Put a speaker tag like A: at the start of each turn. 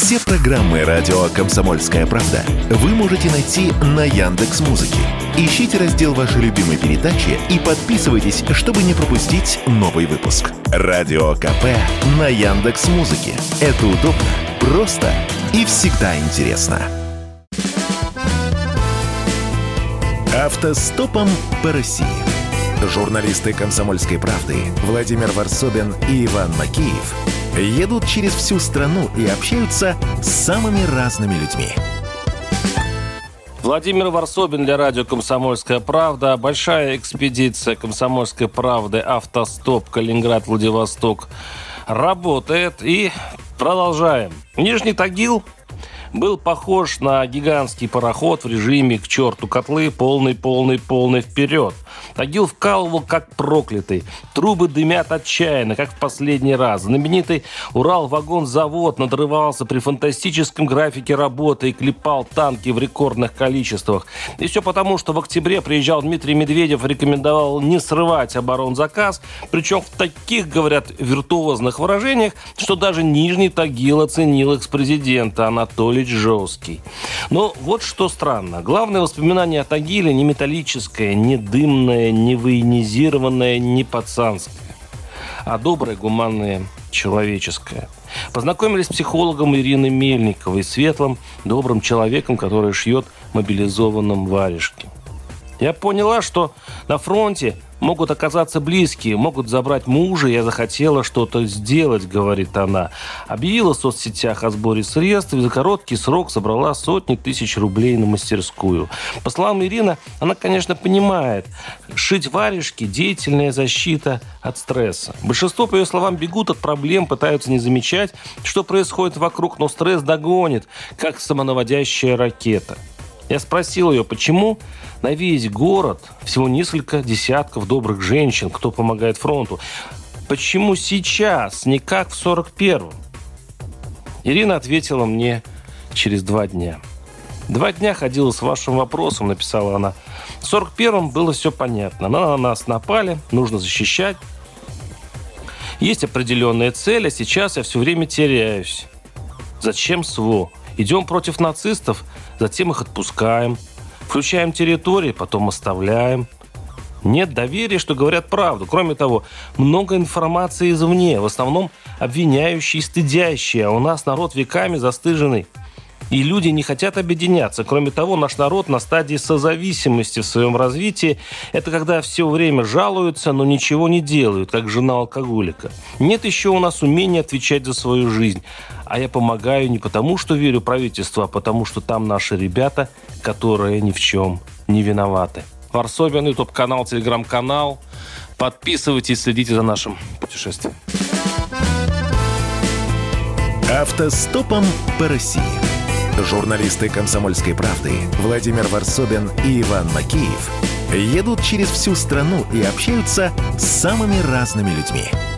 A: Все программы радио Комсомольская правда вы можете найти на Яндекс Музыке. Ищите раздел вашей любимой передачи и подписывайтесь, чтобы не пропустить новый выпуск. Радио КП на Яндекс Музыке. Это удобно, просто и всегда интересно. Автостопом по России. Журналисты «Комсомольской правды» Владимир Варсобин и Иван Макеев едут через всю страну и общаются с самыми разными людьми.
B: Владимир Варсобин для радио «Комсомольская правда». Большая экспедиция «Комсомольской правды» «Автостоп» Калининград-Владивосток работает. И продолжаем. Нижний Тагил был похож на гигантский пароход в режиме «к черту котлы, полный, полный, полный вперед». Тагил вкалывал как проклятый. Трубы дымят отчаянно, как в последний раз. Знаменитый Урал-вагон-завод надрывался при фантастическом графике работы и клепал танки в рекордных количествах. И все потому, что в октябре приезжал Дмитрий Медведев и рекомендовал не срывать оборонзаказ, причем в таких, говорят, виртуозных выражениях, что даже Нижний Тагил оценил экс-президента Анатолий Жесткий. Но вот что странно. Главное воспоминание о Тагиле не металлическое, не дымное, не военизированное, не пацанское, а доброе, гуманное, человеческое. Познакомились с психологом Ириной Мельниковой, светлым, добрым человеком, который шьет мобилизованным варежки. Я поняла, что на фронте могут оказаться близкие, могут забрать мужа. Я захотела что-то сделать, говорит она. Объявила в соцсетях о сборе средств и за короткий срок собрала сотни тысяч рублей на мастерскую. По словам Ирины, она, конечно, понимает, шить варежки – деятельная защита от стресса. Большинство, по ее словам, бегут от проблем, пытаются не замечать, что происходит вокруг, но стресс догонит, как самонаводящая ракета. Я спросил ее, почему на весь город всего несколько десятков добрых женщин, кто помогает фронту. Почему сейчас, не как в 41-м? Ирина ответила мне через два дня. Два дня ходила с вашим вопросом, написала она. В 41-м было все понятно. На нас напали, нужно защищать. Есть определенная цель, а сейчас я все время теряюсь. Зачем СВО? Идем против нацистов, затем их отпускаем. Включаем территории, потом оставляем. Нет доверия, что говорят правду. Кроме того, много информации извне, в основном обвиняющие и стыдящие, а у нас народ веками застыженный. И люди не хотят объединяться. Кроме того, наш народ на стадии созависимости в своем развитии. Это когда все время жалуются, но ничего не делают, как жена алкоголика. Нет еще у нас умения отвечать за свою жизнь. А я помогаю не потому, что верю правительству, а потому, что там наши ребята, которые ни в чем не виноваты. Варсобин, YouTube-канал, Телеграм-канал. Подписывайтесь, следите за нашим путешествием.
A: Автостопом по России. Журналисты «Комсомольской правды» Владимир Варсобин и Иван Макеев едут через всю страну и общаются с самыми разными людьми –